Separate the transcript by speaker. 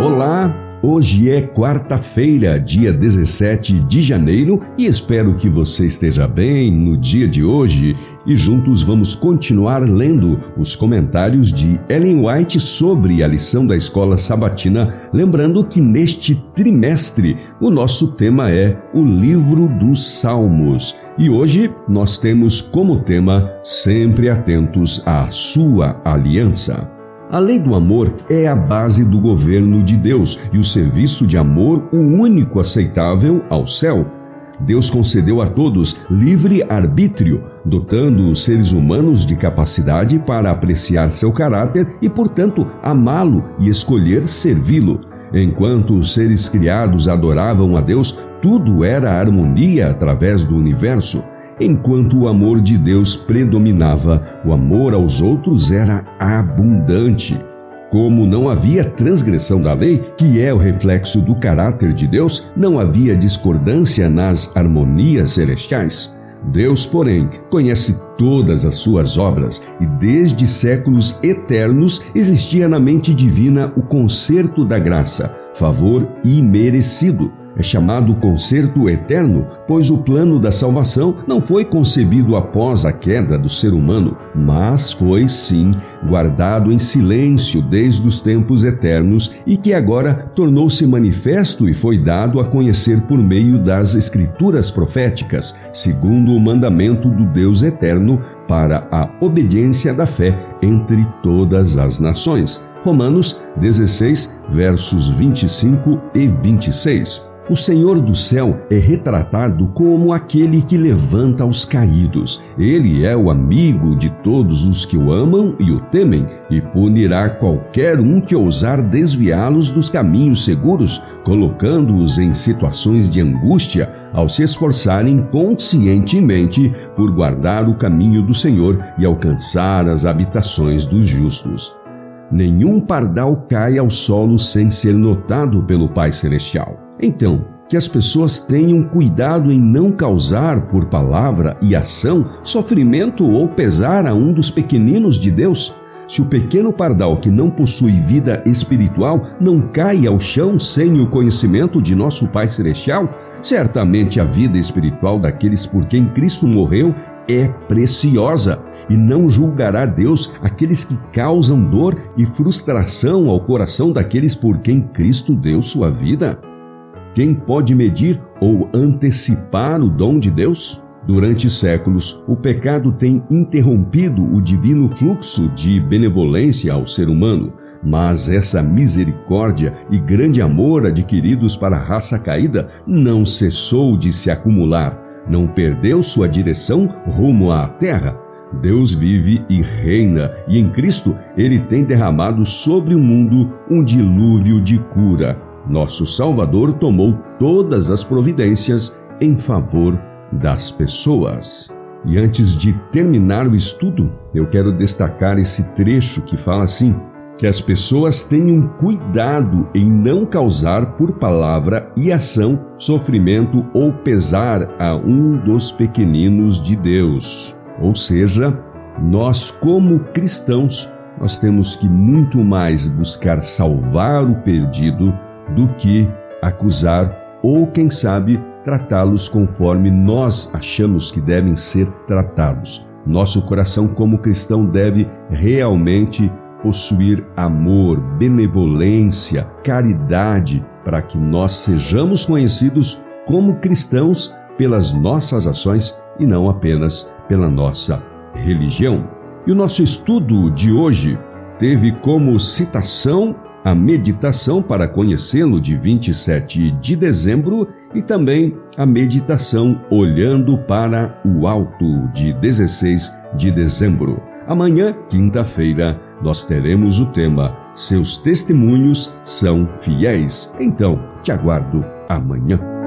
Speaker 1: Olá, hoje é quarta-feira, dia 17 de janeiro, e espero que você esteja bem no dia de hoje e juntos vamos continuar lendo os comentários de Ellen White sobre a lição da escola sabatina, lembrando que neste trimestre o nosso tema é o livro dos Salmos. E hoje nós temos como tema sempre atentos à sua aliança. A lei do amor é a base do governo de Deus e o serviço de amor o único aceitável ao céu. Deus concedeu a todos livre arbítrio, dotando os seres humanos de capacidade para apreciar seu caráter e, portanto, amá-lo e escolher servi-lo. Enquanto os seres criados adoravam a Deus, tudo era harmonia através do universo. Enquanto o amor de Deus predominava, o amor aos outros era abundante. Como não havia transgressão da lei, que é o reflexo do caráter de Deus, não havia discordância nas harmonias celestiais. Deus, porém, conhece todas as suas obras e desde séculos eternos existia na mente divina o concerto da graça, favor imerecido é chamado concerto eterno, pois o plano da salvação não foi concebido após a queda do ser humano, mas foi sim guardado em silêncio desde os tempos eternos e que agora tornou-se manifesto e foi dado a conhecer por meio das escrituras proféticas, segundo o mandamento do Deus eterno para a obediência da fé entre todas as nações. Romanos 16, versos 25 e 26. O Senhor do céu é retratado como aquele que levanta os caídos. Ele é o amigo de todos os que o amam e o temem, e punirá qualquer um que ousar desviá-los dos caminhos seguros, colocando-os em situações de angústia ao se esforçarem conscientemente por guardar o caminho do Senhor e alcançar as habitações dos justos. Nenhum pardal cai ao solo sem ser notado pelo Pai Celestial. Então, que as pessoas tenham cuidado em não causar, por palavra e ação, sofrimento ou pesar a um dos pequeninos de Deus. Se o pequeno pardal que não possui vida espiritual não cai ao chão sem o conhecimento de nosso Pai Celestial, certamente a vida espiritual daqueles por quem Cristo morreu é preciosa e não julgará Deus aqueles que causam dor e frustração ao coração daqueles por quem Cristo deu sua vida? Quem pode medir ou antecipar o dom de Deus? Durante séculos, o pecado tem interrompido o divino fluxo de benevolência ao ser humano, mas essa misericórdia e grande amor adquiridos para a raça caída não cessou de se acumular, não perdeu sua direção rumo à terra. Deus vive e reina, e em Cristo ele tem derramado sobre o mundo um dilúvio de cura, nosso Salvador tomou todas as providências em favor das pessoas. E antes de terminar o estudo, eu quero destacar esse trecho que fala assim: que as pessoas tenham cuidado em não causar por palavra e ação sofrimento ou pesar a um dos pequeninos de Deus. Ou seja, nós como cristãos, nós temos que muito mais buscar salvar o perdido do que acusar ou, quem sabe, tratá-los conforme nós achamos que devem ser tratados. Nosso coração, como cristão, deve realmente possuir amor, benevolência, caridade, para que nós sejamos conhecidos como cristãos pelas nossas ações e não apenas pela nossa religião. E o nosso estudo de hoje teve como citação a meditação para conhecê-lo de 27 de dezembro e também a meditação olhando para o alto de 16 de dezembro. Amanhã, quinta-feira, nós teremos o tema Seus testemunhos são fiéis. Então, te aguardo amanhã.